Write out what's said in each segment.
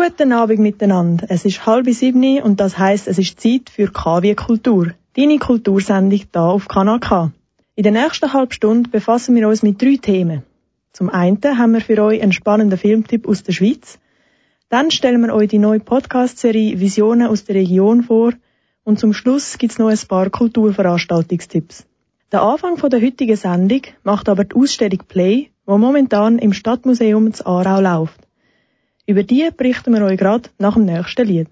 Guten Abend miteinander. Es ist halb sieben und das heißt, es ist Zeit für KW Kultur. Deine Kultursendung hier auf Kanal K. In der nächsten halben Stunde befassen wir uns mit drei Themen. Zum einen haben wir für euch einen spannenden Filmtipp aus der Schweiz. Dann stellen wir euch die neue Podcast-Serie Visionen aus der Region vor. Und zum Schluss gibt's noch ein paar Kulturveranstaltungstipps. Der Anfang der heutigen Sendung macht aber die Ausstellung Play, wo momentan im Stadtmuseum zu Aarau läuft. Über die berichten wir euch gerade nach dem nächsten Lied.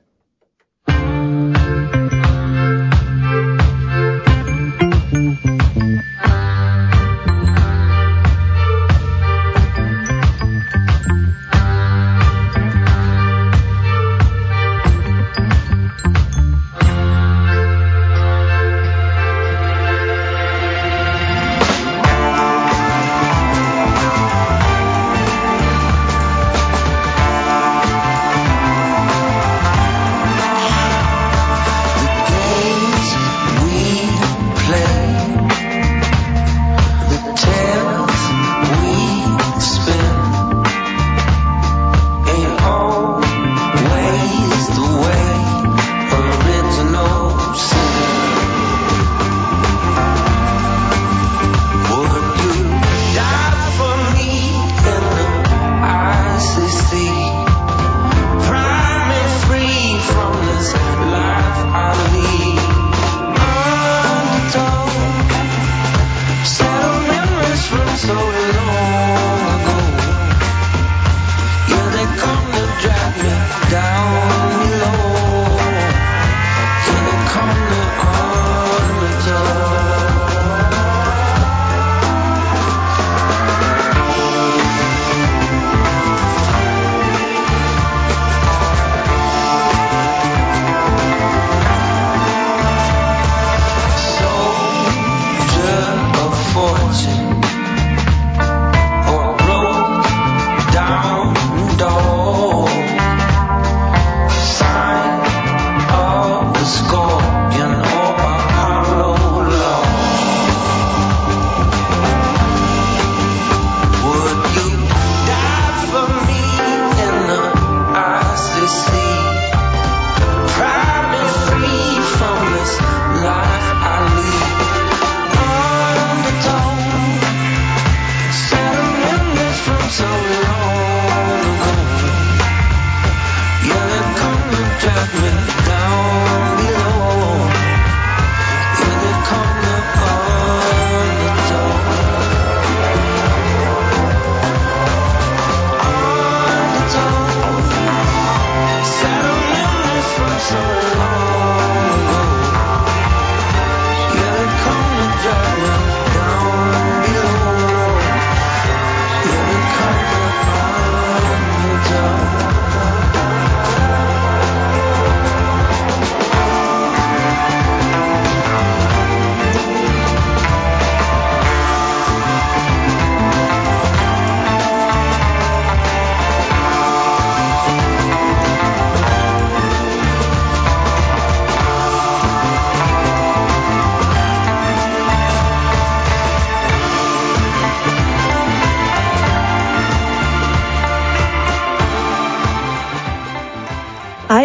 good.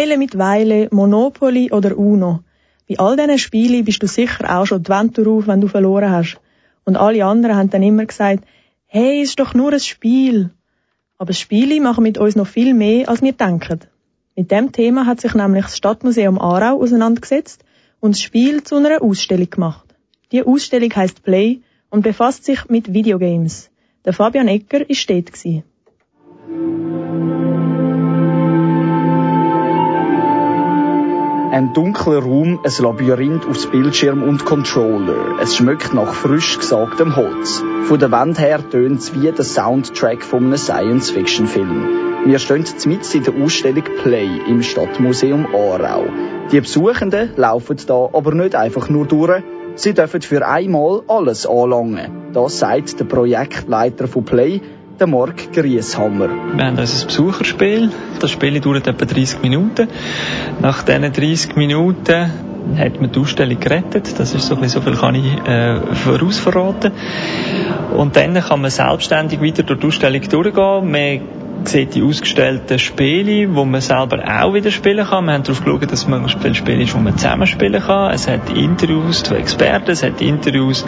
Eile mit Weile, Monopoly oder Uno. Bei all diesen Spielen bist du sicher auch schon die Wand auf, wenn du verloren hast. Und alle anderen haben dann immer gesagt, hey, ist doch nur ein Spiel. Aber Spiele machen mit uns noch viel mehr, als wir denken. Mit dem Thema hat sich nämlich das Stadtmuseum Aarau auseinandergesetzt und das Spiel zu einer Ausstellung gemacht. Die Ausstellung heißt Play und befasst sich mit Videogames. Der Fabian Ecker war dort. Ein dunkler Raum, ein Labyrinth aus Bildschirm und Controller. Es schmeckt nach frisch gesagtem Holz. Von der Wand her tönt es wie der Soundtrack von einem Science-Fiction-Film. Wir stehen mitten in der Ausstellung Play im Stadtmuseum Aarau. Die Besuchenden laufen da aber nicht einfach nur durch, sie dürfen für einmal alles anlangen. Das sagt der Projektleiter von Play, der Mark Grieshammer. Wir haben unser Besucherspiel. Das Spiel dauert etwa 30 Minuten. Nach diesen 30 Minuten hat man die Ausstellung gerettet. Das ist so, ein so viel kann ich äh, vorausverraten. Und dann kann man selbstständig weiter durch die Ausstellung durchgehen. Man sieht die ausgestellten Spiele, wo man selber auch wieder spielen kann. Wir haben darauf geschaut, dass man ein Spiel ist, wo man zusammen spielen kann. Es hat Interviews zu Experten, es hat Interviews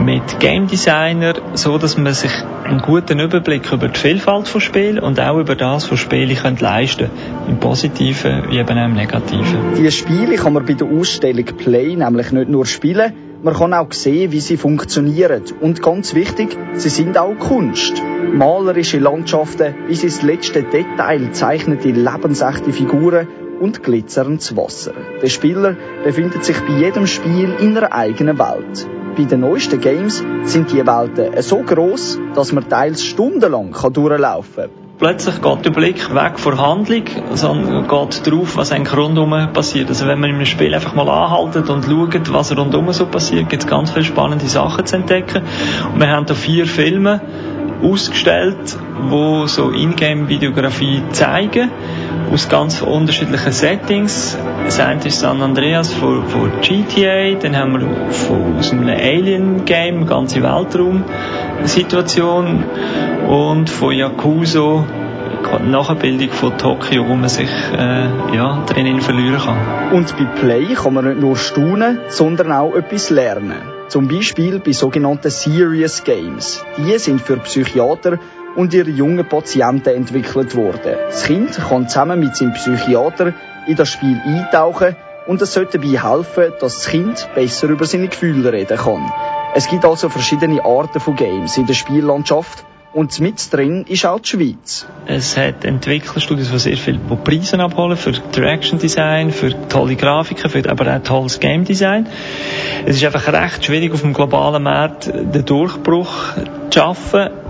mit Game Designer, so dass man sich einen guten Überblick über die Vielfalt von Spielen und auch über das, was Spiele können leisten im Positiven wie eben auch im Negativen. Die Spiele kann man bei der Ausstellung Play nämlich nicht nur spielen, man kann auch sehen, wie sie funktionieren. Und ganz wichtig, sie sind auch Kunst. Malerische Landschaften bis ins letzte Detail zeichnen die lebensechte Figuren und glitzerndes Wasser. Der Spieler befindet sich bei jedem Spiel in einer eigenen Welt. Bei den neuesten Games sind die Welten so groß, dass man teils stundenlang durchlaufen kann plötzlich geht der Blick weg von Handlung, sondern geht darauf, was eigentlich rundherum passiert. Also wenn man einem Spiel einfach mal anhaltet und schaut, was rundherum so passiert, gibt es ganz viele spannende Sachen zu entdecken. Und wir haben da vier Filme ausgestellt, wo so Ingame-Videografie zeigen, aus ganz unterschiedlichen Settings. Das eine ist San Andreas von, von GTA, dann haben wir von, aus einem Alien-Game, ganze Weltraum-Situation und von Yakuzo Nachbildung von Tokio, wo man sich äh, ja, drinnen verlieren kann. Und bei Play kann man nicht nur staunen, sondern auch etwas lernen. Zum Beispiel bei sogenannten Serious Games. Die sind für Psychiater und ihre jungen Patienten entwickelt worden. Das Kind kann zusammen mit seinem Psychiater in das Spiel eintauchen und es sollte dabei helfen, dass das Kind besser über seine Gefühle reden kann. Es gibt also verschiedene Arten von Games in der Spiellandschaft und mit drin ist auch die Schweiz. Es hat Entwicklerstudios, die sehr viel Preise abholen für Direction Design, für tolle Grafiken, für aber auch tolles Game Design. Es ist einfach recht schwierig, auf dem globalen Markt den Durchbruch zu schaffen.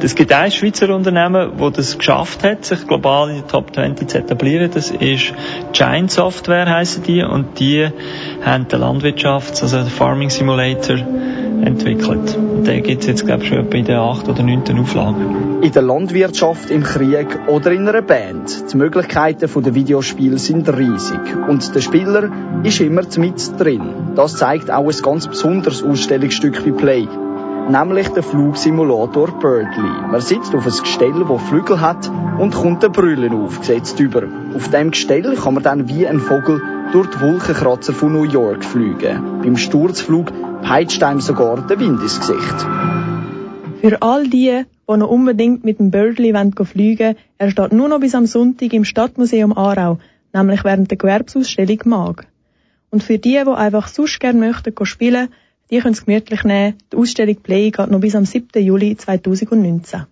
Es gibt ein Schweizer Unternehmen, das das geschafft hat, sich global in die Top 20 zu etablieren. Das ist Giant Software heißen die und die haben den Landwirtschafts-, also den Farming Simulator entwickelt. Den gibt es jetzt, glaube ich, schon bei der 8. oder 9. Auflage. In der Landwirtschaft, im Krieg oder in einer Band. Die Möglichkeiten der Videospiele sind riesig. Und der Spieler ist immer mit drin. Das zeigt auch ein ganz besonderes Ausstellungsstück wie Play. Nämlich der Flugsimulator Birdly. Man sitzt auf einem Gestell, das Flügel hat und kommt ein Brüllen aufgesetzt über. Auf dem Gestell kann man dann wie ein Vogel durch die Wolkenkratzer von New York fliegen. Beim Sturzflug peitscht einem sogar der Wind ins Gesicht. Für all die, die noch unbedingt mit dem Birdly fliegen wollen, er steht nur noch bis am Sonntag im Stadtmuseum Aarau, nämlich während der Gewerbsausstellung Mag. Und für die, die einfach sonst gerne möchten spielen, die können es gemütlich nehmen. Die Ausstellung Play geht noch bis am 7. Juli 2019.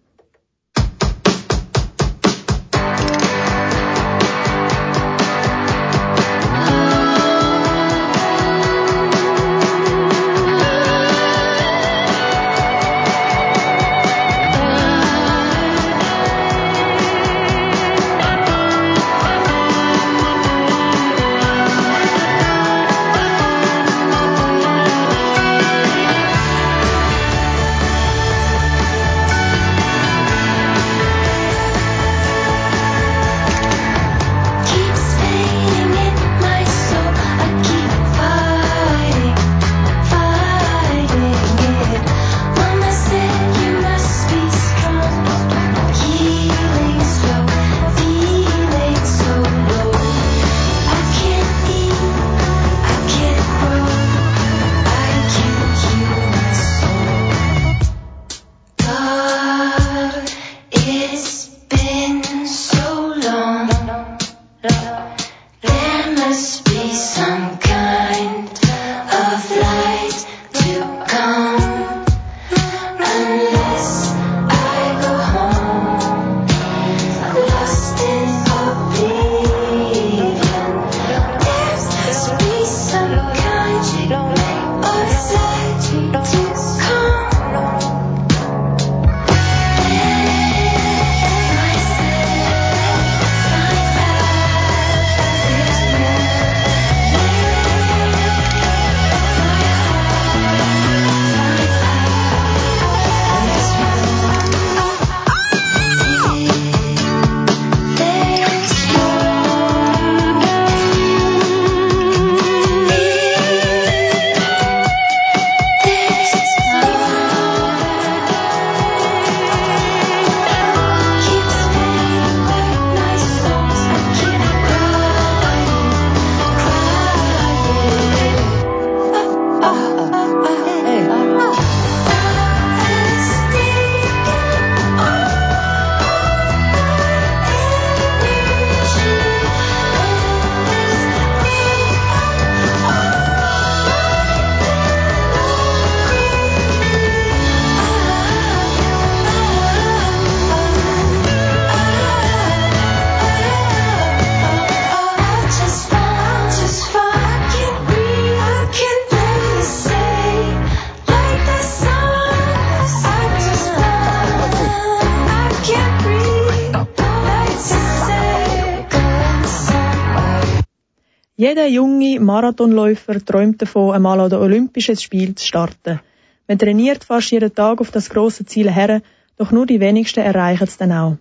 知道。Jeder junge Marathonläufer träumt davon, einmal an den Olympischen Spielen zu starten. Man trainiert fast jeden Tag auf das große Ziel her, doch nur die wenigsten erreichen es dann auch.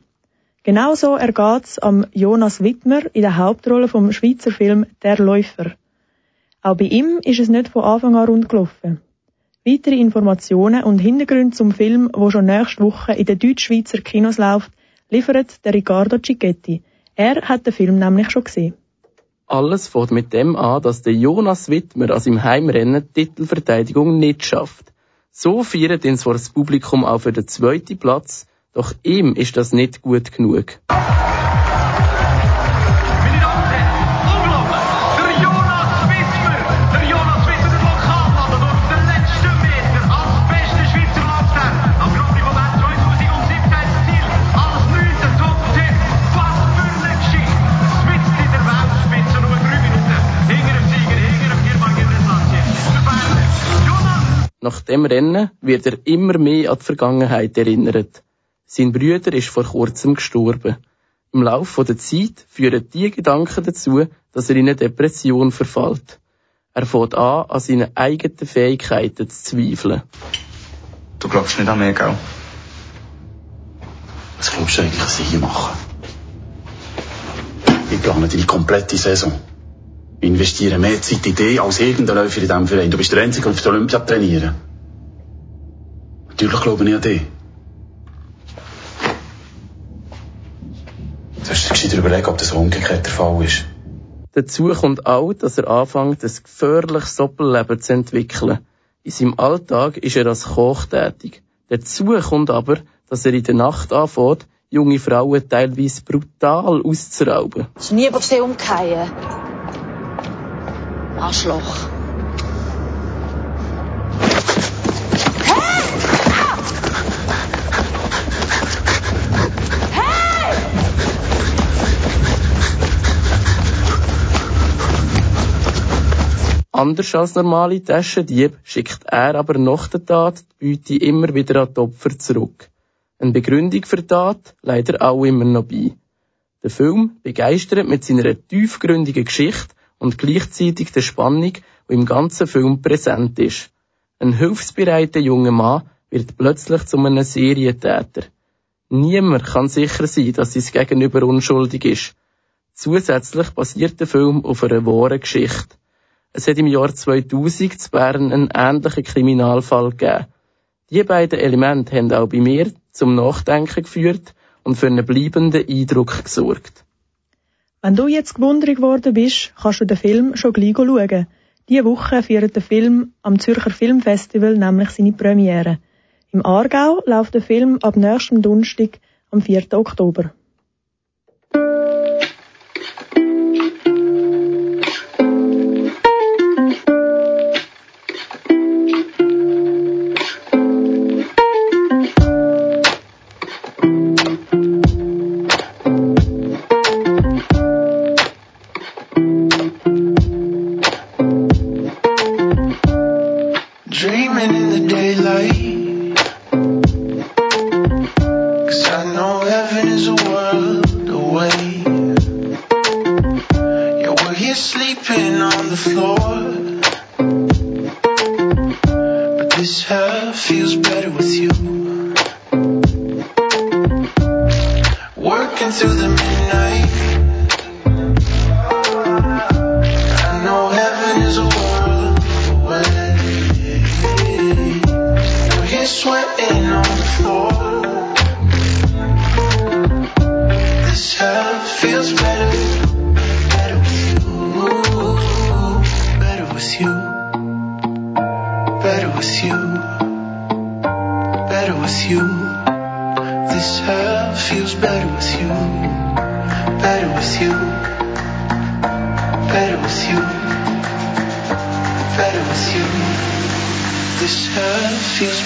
Genauso ergeht es am Jonas Wittmer in der Hauptrolle vom Schweizer Film Der Läufer. Auch bei ihm ist es nicht von Anfang an rund gelaufen. Weitere Informationen und Hintergründe zum Film, wo schon nächste Woche in den Deutschschweizer Kinos läuft, liefert der Riccardo Cicchetti. Er hat den Film nämlich schon gesehen. Alles fängt mit dem an, dass der Jonas Wittmer an seinem Heimrennen die Titelverteidigung nicht schafft. So feiert ihn zwar das Publikum auch für den zweiten Platz, doch ihm ist das nicht gut genug. Nach dem Rennen wird er immer mehr an die Vergangenheit erinnert. Sein Brüder ist vor kurzem gestorben. Im Laufe der Zeit führen die Gedanken dazu, dass er in eine Depression verfällt. Er fängt an, an seinen eigenen Fähigkeiten zu zweifeln. Du glaubst nicht an mich, gell? Was glaubst du eigentlich, was ich hier mache? Ich plane deine komplette Saison. Ich investiere mehr Zeit in dich als irgendein Läufer in diesem Verein. Du bist der Einzige, der auf der Olympia trainieren. Natürlich glaube ich an dich. Du hast dir gescheiter überlegen, ob das umgekehrt der Fall ist. Dazu kommt auch, dass er anfängt, ein gefährliches Doppelleben zu entwickeln. In seinem Alltag ist er als Koch tätig. Dazu kommt aber, dass er in der Nacht anfängt, junge Frauen teilweise brutal auszurauben. Ist nie sie umgefallen. Arschloch. Anders als normale Taschendieb schickt er aber nach der Tat die Beute immer wieder an die Opfer zurück. Eine Begründung für die Tat leider auch immer noch bei. Der Film begeistert mit seiner tiefgründigen Geschichte und gleichzeitig der Spannung, die im ganzen Film präsent ist. Ein hilfsbereiter junger Mann wird plötzlich zu einem Serientäter. Niemand kann sicher sein, dass sein Gegenüber unschuldig ist. Zusätzlich basiert der Film auf einer wahren Geschichte. Es hat im Jahr 2000 zu Bern einen ähnlichen Kriminalfall gegeben. Die beiden Elemente haben auch bei mir zum Nachdenken geführt und für einen bleibenden Eindruck gesorgt. Wenn du jetzt gewundert geworden bist, kannst du den Film schon gleich schauen. Diese Woche feiert der Film am Zürcher Filmfestival nämlich seine Premiere. Im Aargau läuft der Film ab nächstem Donnerstag am 4. Oktober.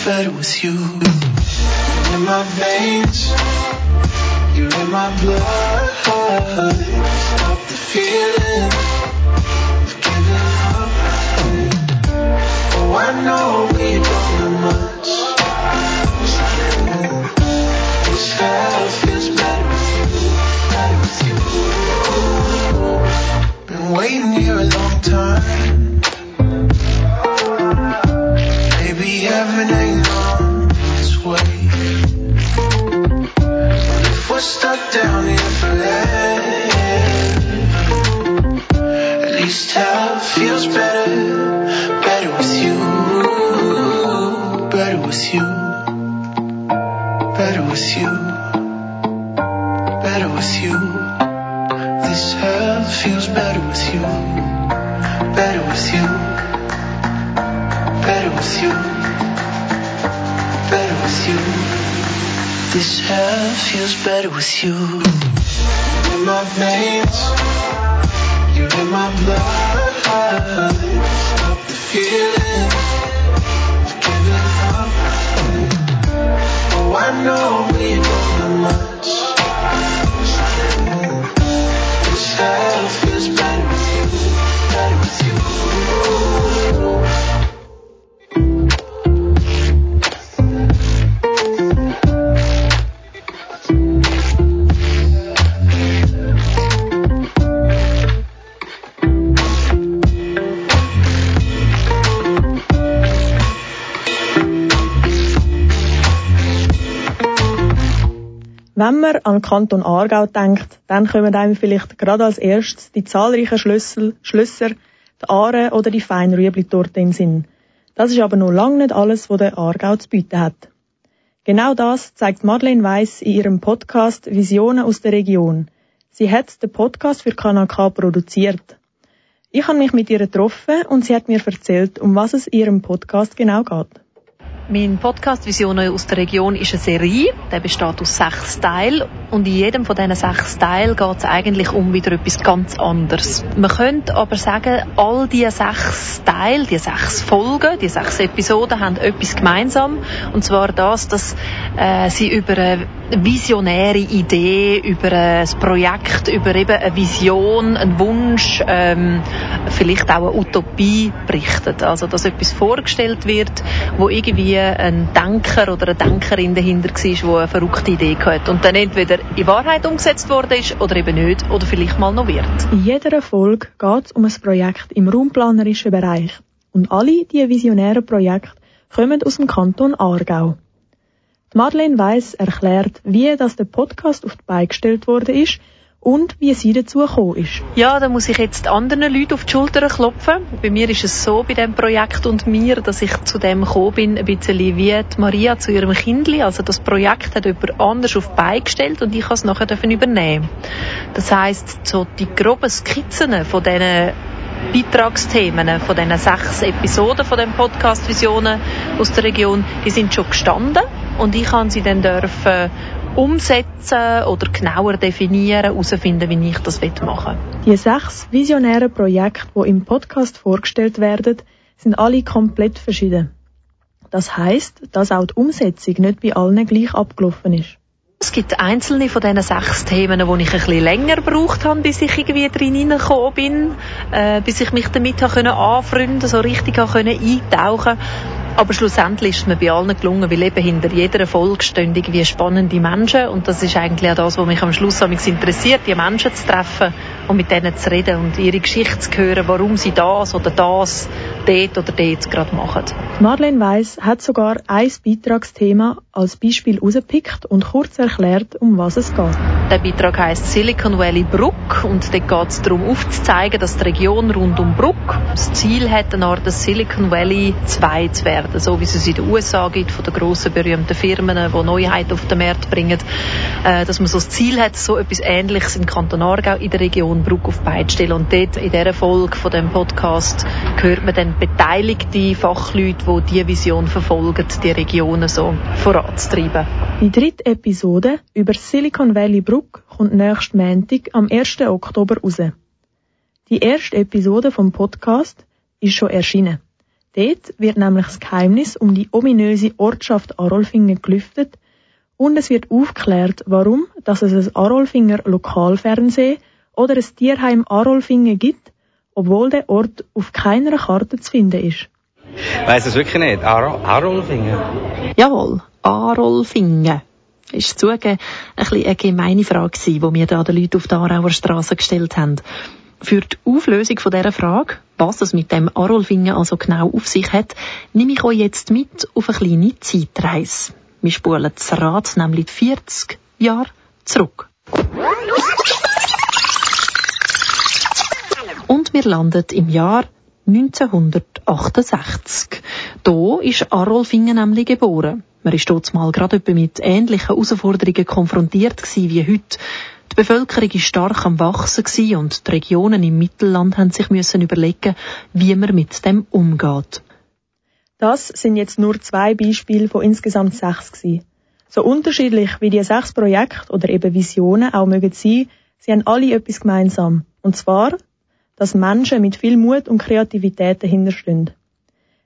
Better with you. You're in my veins, you're in my blood. Stop the feeling of giving up. Oh, I know we don't know much. This hell feels better with you, better with you. Been waiting here This hell feels better with you. In my veins, you're in my blood. Stop the feeling of giving up. Oh, I know we don't know much. This hell feels better with you, better with you. Wenn man an den Kanton Aargau denkt, dann kommen einem vielleicht gerade als erstes die zahlreichen Schlüssel, Schlösser, die Aare oder die Feinrüebli-Torte in Sinn. Das ist aber noch lange nicht alles, was der Aargau zu bieten hat. Genau das zeigt Madeleine Weiss in ihrem Podcast Visionen aus der Region. Sie hat den Podcast für Kanal K produziert. Ich habe mich mit ihr getroffen und sie hat mir erzählt, um was es in ihrem Podcast genau geht. Mein Podcast Visionen aus der Region ist eine Serie. Der besteht aus sechs Teilen. Und in jedem von diesen sechs Teilen geht es eigentlich um wieder etwas ganz anderes. Man könnte aber sagen, all diese sechs Teile, die sechs Folgen, die sechs Episoden haben etwas gemeinsam. Und zwar das, dass äh, sie über eine visionäre Idee, über ein Projekt, über eben eine Vision, einen Wunsch, ähm, vielleicht auch eine Utopie berichtet. Also, dass etwas vorgestellt wird, wo irgendwie ein Denker oder eine Denkerin dahinter war, die eine verrückte Idee hatte und dann entweder in Wahrheit umgesetzt worden ist oder eben nicht oder vielleicht mal noch wird. In jeder Folge geht es um ein Projekt im raumplanerischen Bereich. Und alle diese visionären Projekte kommen aus dem Kanton Aargau. Die Madeleine Weiss erklärt, wie das der Podcast auf die Beine gestellt worden ist und wie sie dazu gekommen ist. Ja, da muss ich jetzt anderen Leuten auf die Schulter klopfen. Bei mir ist es so, bei dem Projekt und mir, dass ich zu dem gekommen bin, ein bisschen wie die Maria zu ihrem Kindli. Also das Projekt hat jemand anders auf die Beine gestellt und ich kann es nachher übernehmen. Das heisst, so die groben Skizzen von diesen Beitragsthemen von diesen sechs Episoden von dem Podcast Visionen aus der Region, die sind schon gestanden und ich kann sie dann dürfen umsetzen oder genauer definieren, herausfinden, wie ich das machen will. Die sechs visionären Projekte, die im Podcast vorgestellt werden, sind alle komplett verschieden. Das heißt, dass auch die Umsetzung nicht bei allen gleich abgelaufen ist. Es gibt einzelne von diesen sechs Themen, wo ich ein bisschen länger gebraucht habe, bis ich irgendwie drin hineingekommen bin, äh, bis ich mich damit habe anfreunden so richtig habe eintauchen aber schlussendlich ist mir bei allen gelungen, weil eben hinter jeder Folge stehen irgendwie spannende Menschen und das ist eigentlich auch das, was mich am Schluss interessiert, die Menschen zu treffen und mit denen zu reden und ihre Geschichte zu hören, warum sie das oder das dort oder dort gerade machen. Marlene Weiss hat sogar ein Beitragsthema als Beispiel rausgepickt und kurz erklärt, um was es geht. Der Beitrag heißt Silicon Valley Brook und dort geht es darum aufzuzeigen, dass die Region rund um Brook das Ziel hat, eine Art Silicon Valley 2 zu werden werden, so wie es in den USA gibt, von den grossen berühmten Firmen, die Neuheiten auf den Markt bringen, äh, dass man so das Ziel hat, so etwas Ähnliches im Kanton Aargau in der Region Bruck auf stellen. Und dort, in dieser Folge von dem Podcast, hört man dann beteiligte Fachleute, die diese Vision verfolgen, die Regionen so voranzutreiben. Die dritte Episode über Silicon Valley Bruck kommt nächsten Montag am 1. Oktober raus. Die erste Episode vom Podcast ist schon erschienen. Dort wird nämlich das Geheimnis um die ominöse Ortschaft Arolfingen gelüftet und es wird aufgeklärt, warum dass es ein Arolfinger Lokalfernsehen oder ein Tierheim Arolfingen gibt, obwohl der Ort auf keiner Karte zu finden ist. Weiss es wirklich nicht? Ar Arolfingen? Jawohl, Arolfingen. Ist zugegeben ein bisschen eine gemeine Frage die wir da den Leuten auf der Aarauer Straße gestellt haben. Für die Auflösung von dieser Frage, was es mit dem Arolfingen also genau auf sich hat, nehme ich euch jetzt mit auf eine kleine Zeitreise. Wir spulen das Rad nämlich 40 Jahre zurück. Und wir landen im Jahr 1968. Da ist Arolfingen nämlich geboren. Man ist dort mal gerade mit ähnlichen Herausforderungen konfrontiert wie heute. Die Bevölkerung ist stark am Wachsen und die Regionen im Mittelland haben sich müssen überlegen, wie man mit dem umgeht. Das sind jetzt nur zwei Beispiele von insgesamt sechs gewesen. So unterschiedlich wie die sechs Projekte oder eben Visionen auch mögen sein, sie haben alle etwas gemeinsam. Und zwar, dass Menschen mit viel Mut und Kreativität dahinterstehen.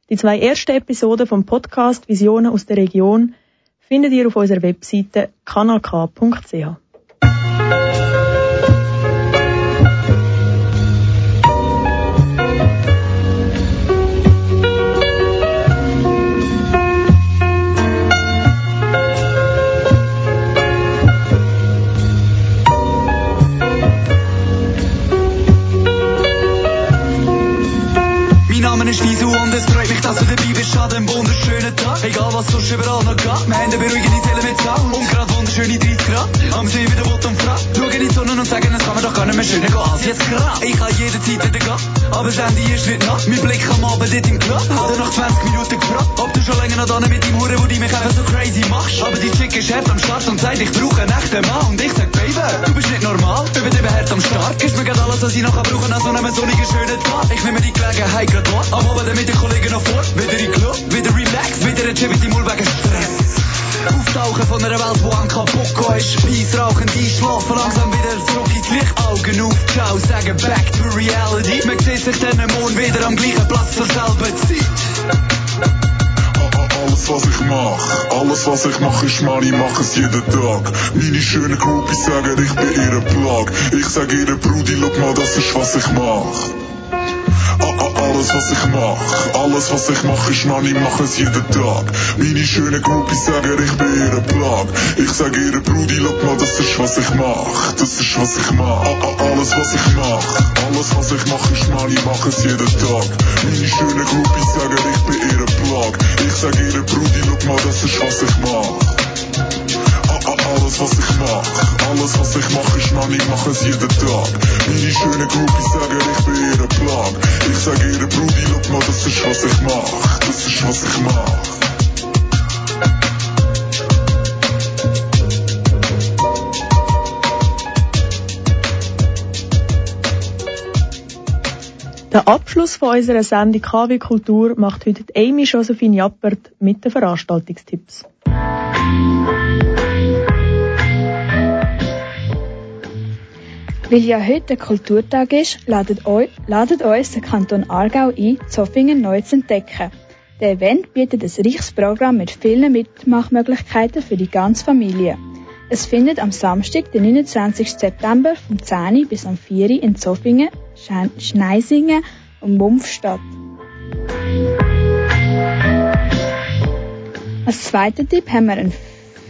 Die zwei ersten Episoden vom Podcast Visionen aus der Region findet ihr auf unserer Webseite kanalk.ch. dass du dabei bist an dem wunderschönen Tag. Egal was sonst überall noch geht, wir haben eine beruhigende Sound. Und gerade wunderschöne 30 Grad, am See wieder Wut und Frage. Schauen in die Sonne und sagen, es kann mir doch gar nicht mehr schöner gehen als jetzt gerade. Ich kann jederzeit wieder gehen, aber das Ende ist nicht nach. Mein Blick am Abend dort im Club, hat nach 20 Minuten gefragt, ob du schon länger noch da mit dem Huren, wo die mich einfach so crazy machst. Aber die Chick ist hart am Start und sagt, ich brauche einen echten Mann. Und ich sag, Baby, du bist nicht normal, übertrieben hart am Start. Gibst mir gerade alles, was ich noch brauchen an so einem sonnigen, schönen Tag. Ich nehme die Gelegenheit gerade wahr, am Abend mit den Kollegen noch vor, wieder in Club, wieder relax, wieder ein Chip mit dem Mul wegen Stress. Auftauchen von einer Welt, wo an kaputt ist. Speiss rauchen, einschlafen, langsam wieder zurück ins Licht. Augen auf, ciao, sagen back to reality. Man sieht sich dann am Mond wieder am gleichen Platz zur selben Zeit. Alles was ich mach, alles was ich mach ist ich mach es jeden Tag. Meine schönen Groupies sagen, ich bin ihre Plag. Ich sag ihre Brudi, schau mal, das ist was ich mach. Alles was ich mach, alles was ich mach ist Mann, ich mach es jeden Tag. Meine schönen Groupies sagen, ich bin ihre Plag. Ich sag ihre Brudi, schau mal, das ist was ich mach, das ist was ich mach. Alles was ich mach, alles was ich mach ist Mann, ich mach es jeden Tag. Meine schönen Groupies sagen, ich bin ihre Plag. Ich sag ihre Brudi, schau mal, das ist was ich mach. Alles was ich mach, alles was ich mach ist Mann, ich mach es jeden Tag. Meine schönen Groupies sagen, ich bin ihre Plag. Ich sag ihre Brudi, schau mal, das ist was ich mach, das ist was ich mach. Der Abschluss von unserer Sendung KW Kultur macht heute Amy Josephine Jappert mit den Veranstaltungstipps. Weil ja heute der Kulturtag ist, ladet, eu, ladet uns der Kanton Aargau ein, Zoffingen neu zu entdecken. Der Event bietet ein reiches Programm mit vielen Mitmachmöglichkeiten für die ganze Familie. Es findet am Samstag, den 29. September vom 10 bis am 4 in Zoffingen, Schneisingen und Mumpf statt. Als zweiter Tipp haben wir eine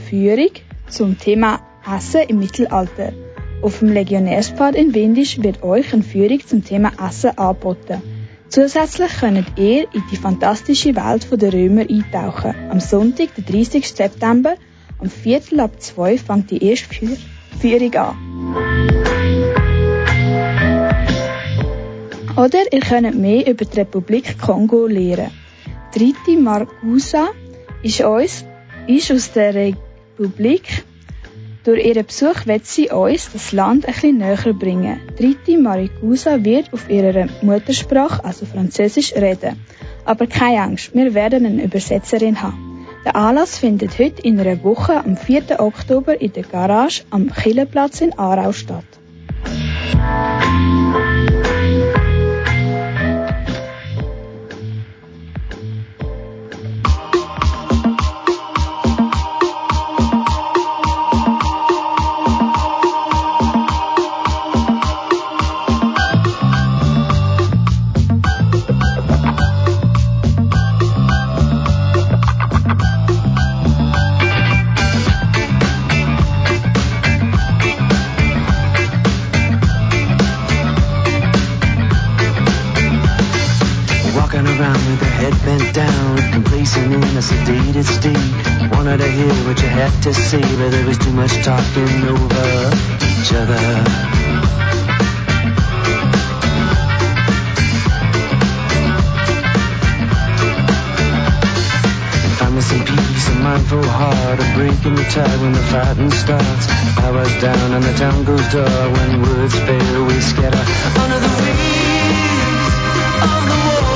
Führung zum Thema Essen im Mittelalter. Auf dem Legionärspfad in Windisch wird euch eine Führung zum Thema Essen angeboten. Zusätzlich könnt ihr in die fantastische Welt der Römer eintauchen. Am Sonntag, den 30. September, um Viertel ab zwei fängt die erste Führung an. Oder ihr könnt mehr über die Republik Kongo lernen. Triti Margusa ist, uns, ist aus der Republik durch ihren Besuch wird sie uns das Land bisschen näher bringen. Dritte Marigusa wird auf ihrer Muttersprache, also Französisch, reden. Aber keine Angst, wir werden eine Übersetzerin haben. Der Anlass findet heute in einer Woche am 4. Oktober in der Garage am Killenplatz in Aarau statt. Talking over each other. Find some peace, a mindful heart, a break in the tide when the fighting starts. Hours down and the town goes dark when words fail, we scatter under the wings of the war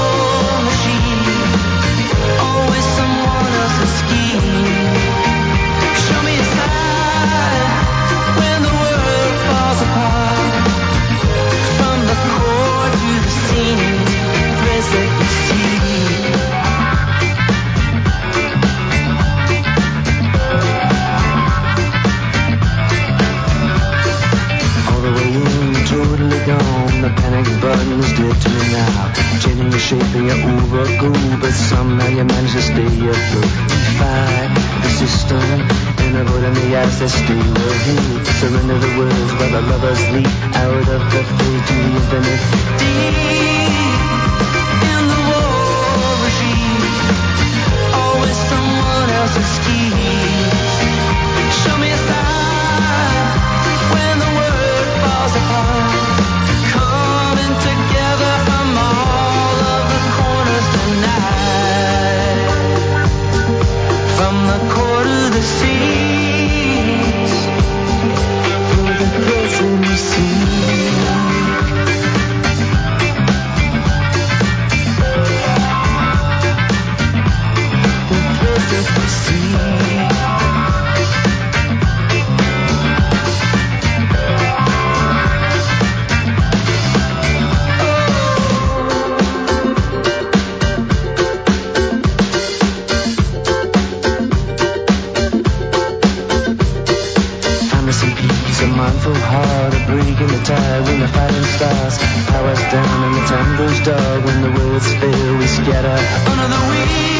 Changing your and your but somehow you manage to stay afloat. Defy the system and avoiding the eyes that stay with hate. Surrender the words while the lovers leap out of the fate to the infinite. Deep in the war regime, always someone else's scheme. we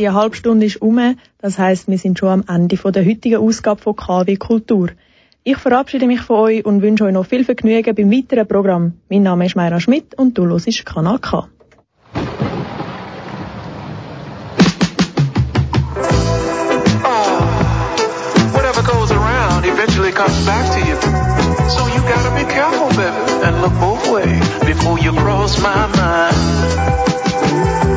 die halbe Stunde ist um. Das heißt, wir sind schon am Ende von der heutigen Ausgabe von KW Kultur. Ich verabschiede mich von euch und wünsche euch noch viel Vergnügen beim weiteren Programm. Mein Name ist Meira Schmidt und du hörst Kanal K. Be careful, baby, and look both ways before you cross my mind.